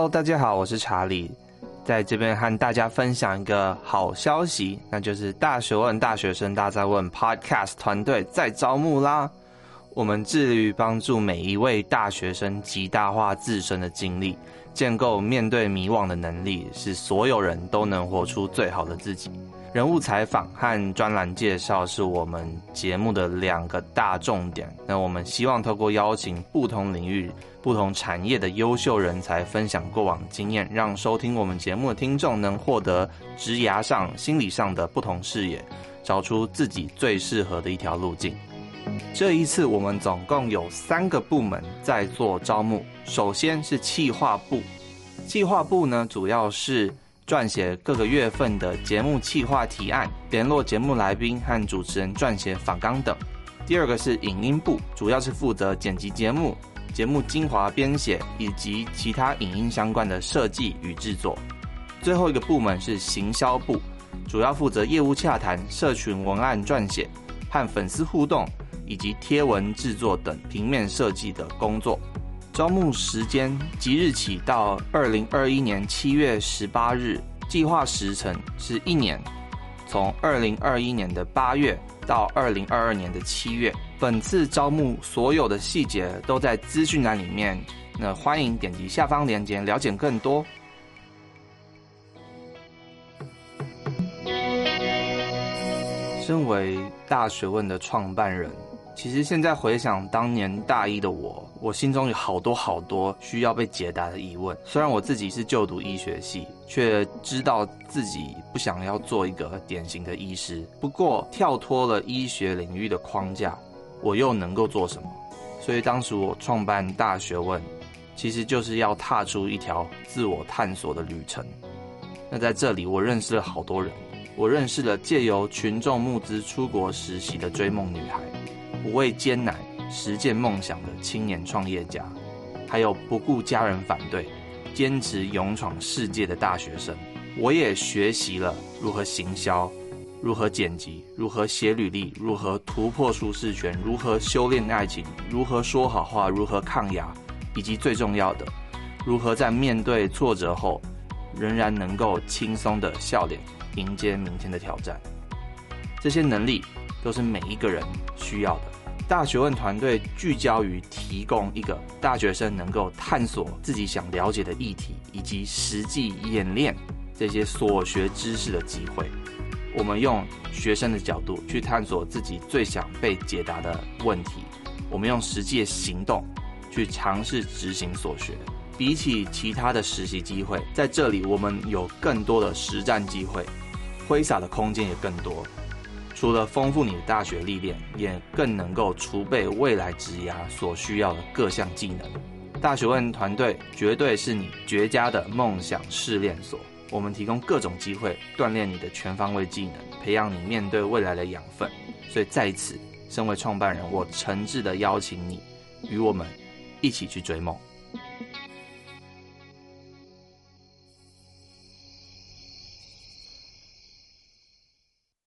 Hello，大家好，我是查理，在这边和大家分享一个好消息，那就是大学问大学生大在问 Podcast 团队在招募啦。我们致力于帮助每一位大学生极大化自身的经历，建构面对迷惘的能力，使所有人都能活出最好的自己。人物采访和专栏介绍是我们节目的两个大重点。那我们希望透过邀请不同领域、不同产业的优秀人才，分享过往经验，让收听我们节目的听众能获得职涯上、心理上的不同视野，找出自己最适合的一条路径。这一次，我们总共有三个部门在做招募。首先是企划部，企划部呢，主要是撰写各个月份的节目企划提案，联络节目来宾和主持人撰写访纲等。第二个是影音部，主要是负责剪辑节目、节目精华编写以及其他影音相关的设计与制作。最后一个部门是行销部，主要负责业务洽谈、社群文案撰写和粉丝互动以及贴文制作等平面设计的工作。招募时间即日起到二零二一年七月十八日，计划时程是一年，从二零二一年的八月到二零二二年的七月。本次招募所有的细节都在资讯栏里面，那欢迎点击下方链接了解更多。身为大学问的创办人。其实现在回想当年大一的我，我心中有好多好多需要被解答的疑问。虽然我自己是就读医学系，却知道自己不想要做一个典型的医师。不过跳脱了医学领域的框架，我又能够做什么？所以当时我创办大学问，其实就是要踏出一条自我探索的旅程。那在这里，我认识了好多人，我认识了借由群众募资出国实习的追梦女孩。不畏艰难实践梦想的青年创业家，还有不顾家人反对、坚持勇闯世界的大学生，我也学习了如何行销、如何剪辑、如何写履历、如何突破舒适圈、如何修炼爱情、如何说好话、如何抗压，以及最重要的，如何在面对挫折后，仍然能够轻松的笑脸迎接明天的挑战。这些能力都是每一个人需要的。大学问团队聚焦于提供一个大学生能够探索自己想了解的议题，以及实际演练这些所学知识的机会。我们用学生的角度去探索自己最想被解答的问题，我们用实际的行动去尝试执行所学。比起其他的实习机会，在这里我们有更多的实战机会，挥洒的空间也更多。除了丰富你的大学历练，也更能够储备未来职涯所需要的各项技能。大学问团队绝对是你绝佳的梦想试炼所。我们提供各种机会锻炼你的全方位技能，培养你面对未来的养分。所以在此，身为创办人，我诚挚地邀请你与我们一起去追梦。